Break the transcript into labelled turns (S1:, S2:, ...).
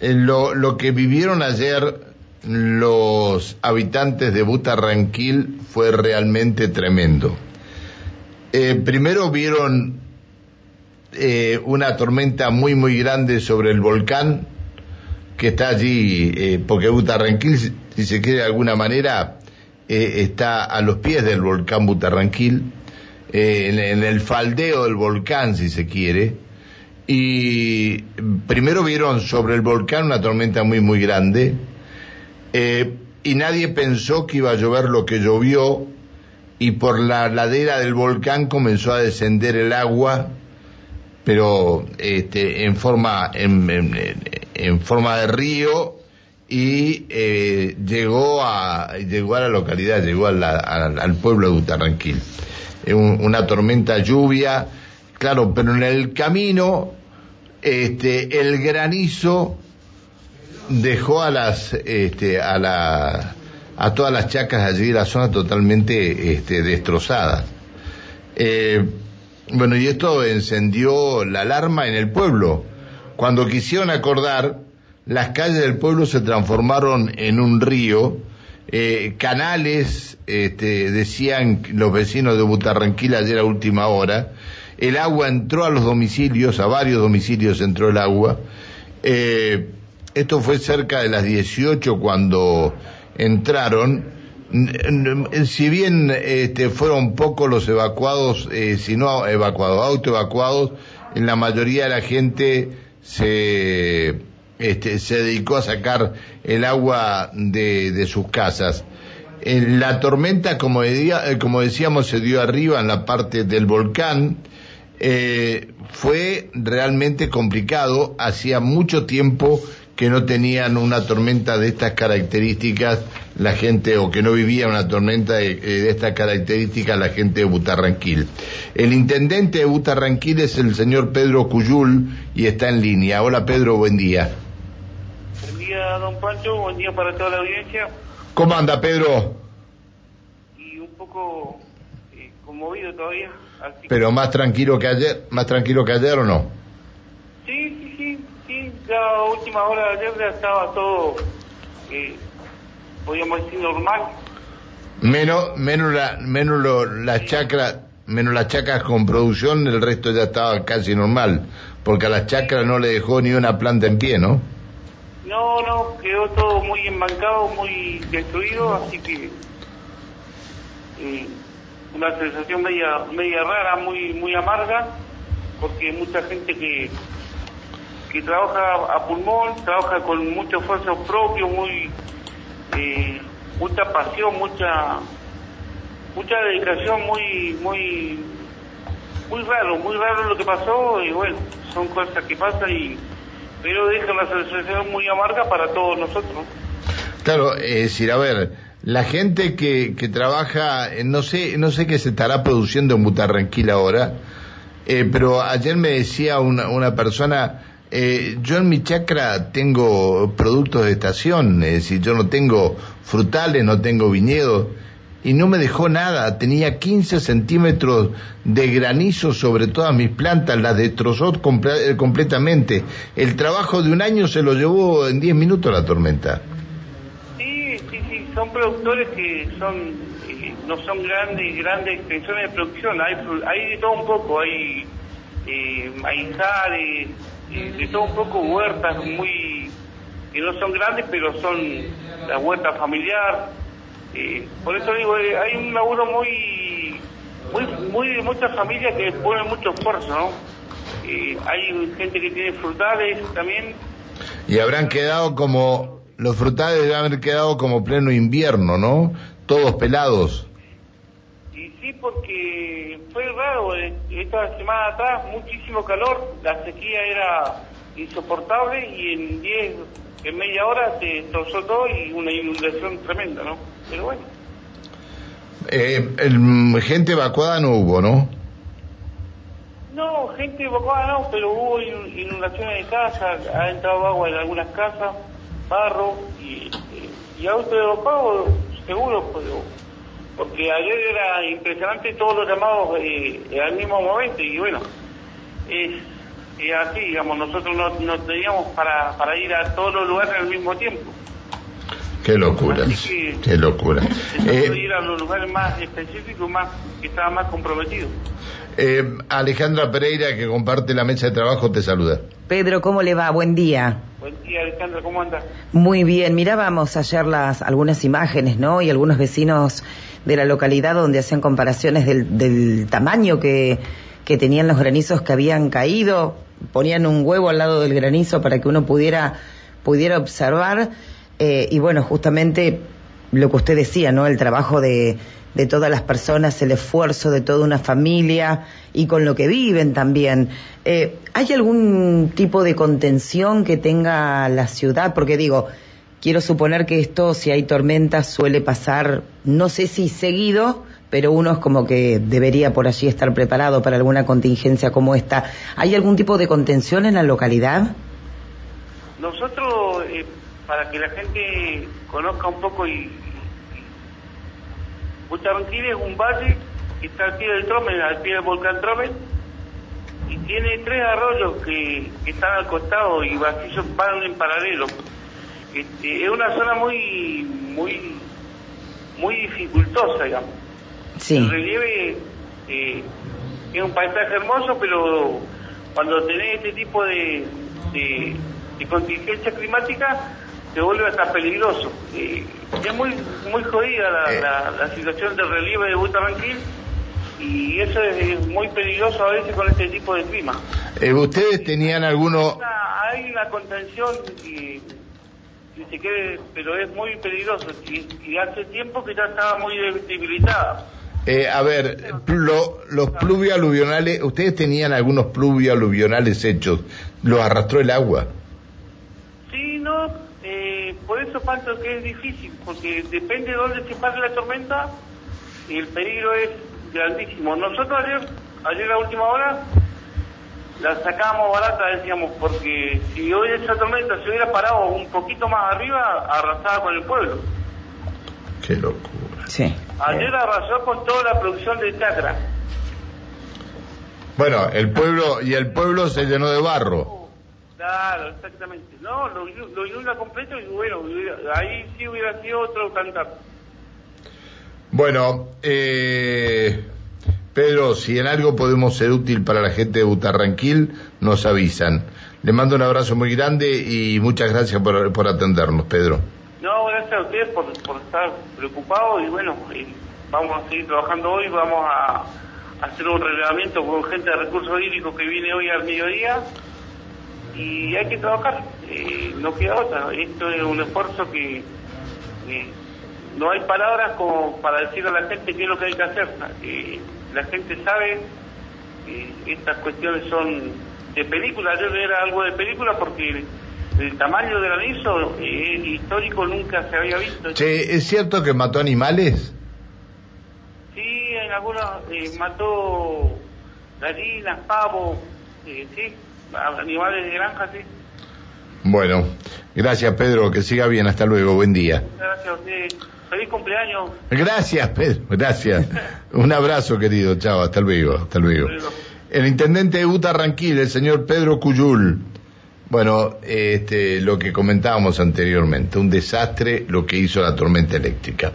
S1: eh, lo, lo que vivieron ayer los habitantes de Butarranquil fue realmente tremendo. Eh, primero vieron eh, una tormenta muy muy grande sobre el volcán que está allí, eh, porque Butarranquil, si se quiere de alguna manera, está a los pies del volcán Butarranquil, en, en, el faldeo del volcán, si se quiere, y primero vieron sobre el volcán una tormenta muy muy grande, y nadie pensó que iba a llover lo que llovió, y por la ladera del volcán comenzó a descender el agua, pero este, en forma en, forma de río y eh, llegó a llegó a la localidad, llegó al pueblo de Butarranquil. una tormenta lluvia, claro, pero en el camino este, el granizo dejó a las este, a la a todas las chacas allí la zona totalmente este, destrozadas. Eh, bueno, y esto encendió la alarma en el pueblo. Cuando quisieron acordar, las calles del pueblo se transformaron en un río, eh, canales, este, decían los vecinos de Butarranquil ayer a última hora, el agua entró a los domicilios, a varios domicilios entró el agua. Eh, esto fue cerca de las 18 cuando entraron, si bien este, fueron pocos los evacuados, eh, si no evacuados, auto evacuados, en la mayoría de la gente se, este, se dedicó a sacar el agua de, sus casas. la tormenta, eh, como decíamos, se dio arriba en la parte del volcán. Eh, fue realmente complicado. Hacía mucho tiempo que no tenían una tormenta de estas características la gente o que no vivía una tormenta de, eh, estas características la gente de Butarranquil. El intendente de Butarranquil es el señor Pedro Cuyul y está en línea. Hola Pedro, buen día.
S2: Buen día, don Pancho, buen día para toda la audiencia.
S1: ¿Cómo anda Pedro?
S2: Y un poco eh, conmovido todavía.
S1: Pero más tranquilo que ayer, más tranquilo que ayer o no?
S2: Sí, la última hora de ayer ya estaba todo, eh, podríamos decir, normal.
S1: Menos, menos, la, menos lo, las chacras, menos las chacras con producción, el resto ya estaba casi normal, porque a las chacras no le dejó ni una planta en pie, ¿no?
S2: No, no, quedó todo muy embancado, muy destruido, así que eh, una sensación media, media rara, muy, muy amarga, porque mucha gente que que trabaja a pulmón, trabaja con mucho esfuerzo propio, muy eh, mucha pasión, mucha mucha dedicación, muy muy muy raro, muy raro lo que pasó y bueno, son cosas que pasan y pero deja una sensación muy amarga para todos nosotros.
S1: Claro, es decir, a ver, la gente que, que trabaja, no sé, no sé qué se estará produciendo en Butarranquil ahora, eh, pero ayer me decía una, una persona, eh, yo en mi chacra tengo productos de estación, es decir, yo no tengo frutales, no tengo viñedos, y no me dejó nada. Tenía 15 centímetros de granizo sobre todas mis plantas, las destrozó eh, completamente. El trabajo de un año se lo llevó en 10 minutos la tormenta.
S2: Son productores que son eh, no son grandes grandes extensiones de producción, hay, hay de todo un poco, hay eh, maizales, de todo un poco huertas muy que no son grandes pero son la huerta familiar. Eh, por eso digo eh, hay un laburo muy muy muy de muchas familias que ponen mucho esfuerzo eh, hay gente que tiene frutales también.
S1: Y habrán quedado como los frutales deben haber quedado como pleno invierno no todos pelados
S2: y sí porque fue raro, eh, esta semana atrás muchísimo calor, la sequía era insoportable y en 10, en media hora se destrozó todo y una inundación tremenda, ¿no? Pero bueno.
S1: Eh, el, gente evacuada no hubo, ¿no?
S2: No, gente evacuada no, pero hubo inundaciones de casas, ha entrado agua en algunas casas, barro y, y auto evacuado seguro, pero porque ayer era impresionante todos los llamados eh, al mismo momento y bueno, es, es así, digamos, nosotros no, no teníamos para, para ir a todos los lugares al mismo tiempo.
S1: Qué locura,
S2: que-
S1: qué locura. Eh,
S2: ir a los lugares más específicos, más que estaba más comprometido.
S1: eh, Alejandra Pereira, que comparte la mesa de trabajo, te saluda.
S3: Pedro, ¿cómo le va? Buen día.
S2: Buen día, Alejandra, ¿cómo andas?
S3: Muy bien, mirábamos ayer las algunas imágenes, ¿no? Y algunos vecinos de la localidad donde hacían comparaciones del, del tamaño que, que tenían los granizos que habían caído, ponían un huevo al lado del granizo para que uno pudiera, pudiera observar, eh, y bueno, justamente lo que usted decía, ¿no? El trabajo de, todas las personas, el esfuerzo de toda una familia y con lo que viven también. Eh, ¿Hay algún tipo de contención que tenga la ciudad? Porque digo, quiero suponer que esto, si hay tormentas, suele pasar, no sé si seguido, pero uno es como que debería por allí estar preparado para alguna contingencia como esta. ¿Hay algún tipo de contención en la localidad?
S2: Nosotros, eh, para que la gente conozca un poco y... y- Butarranquil es un valle que está al pie del Tromen, al pie del volcán Tromen, y tiene tres arroyos que, que están al costado y vacíos van en paralelo. Este, es una zona muy, muy, muy dificultosa, digamos. El
S3: Sí,
S2: relieve eh, es un paisaje hermoso, pero cuando tenés este tipo de, de, de contingencia climática, se vuelve hasta peligroso. Eh, es muy muy jodida la,
S1: Eh.
S2: la, la situación del relieve de Butarranquil y eso es muy peligroso a veces con este tipo de clima.
S1: Eh, ¿Ustedes tenían alguno...
S2: Hay una contención y, si se quiere, pero es muy peligroso y, y hace tiempo que ya estaba muy debilitada.
S1: Eh, a ver, plo- los pluvio-aluvionales, ¿ustedes tenían algunos pluvio-aluvionales hechos? ¿Los arrastró el agua?
S2: Sí, no, eh, por eso tanto que es difícil, porque depende de dónde se pase la tormenta y el peligro es grandísimo. Nosotros ayer, ayer a última hora, la sacábamos barata, decíamos, porque si hoy esa tormenta se hubiera parado un poquito más arriba, arrasaba con el pueblo.
S1: Qué locura.
S3: sí.
S2: Ayer arrasó con toda la producción de chacra.
S1: Bueno, el pueblo, y el pueblo se llenó de barro.
S2: Claro, exactamente. No, lo, lo inunda completo y bueno, ahí sí hubiera sido otro cantar.
S1: Bueno, eh, Pedro, si en algo podemos ser útil para la gente de Butarranquil, nos avisan. Le mando un abrazo muy grande y muchas gracias por, por atendernos, Pedro.
S2: No, gracias a ustedes por, por estar preocupados y bueno, vamos a seguir trabajando hoy, vamos a, a hacer un relevamiento con gente de recursos hídricos que viene hoy al mediodía y hay que trabajar, eh, no queda otra, esto es un esfuerzo que eh, no hay palabras como para decirle a la gente qué es lo que hay que hacer, Eh, la gente sabe, eh, estas cuestiones son de película, yo era algo de película porque el tamaño del granizo eh, histórico nunca se había visto.
S1: Che, ¿es cierto que mató animales?
S2: Sí, en algunos eh, mató gallinas, pavos, eh, sí, animales de granja, sí.
S1: Bueno, gracias, Pedro, que siga bien, hasta luego, buen día.
S2: Gracias a. Feliz cumpleaños.
S1: Gracias, Pedro, gracias. Un abrazo, querido, chao, hasta luego,
S2: hasta luego.
S1: El intendente de Butarranquil, el señor Pedro Cuyul. Bueno, este, lo que comentábamos anteriormente, un desastre lo que hizo la tormenta eléctrica.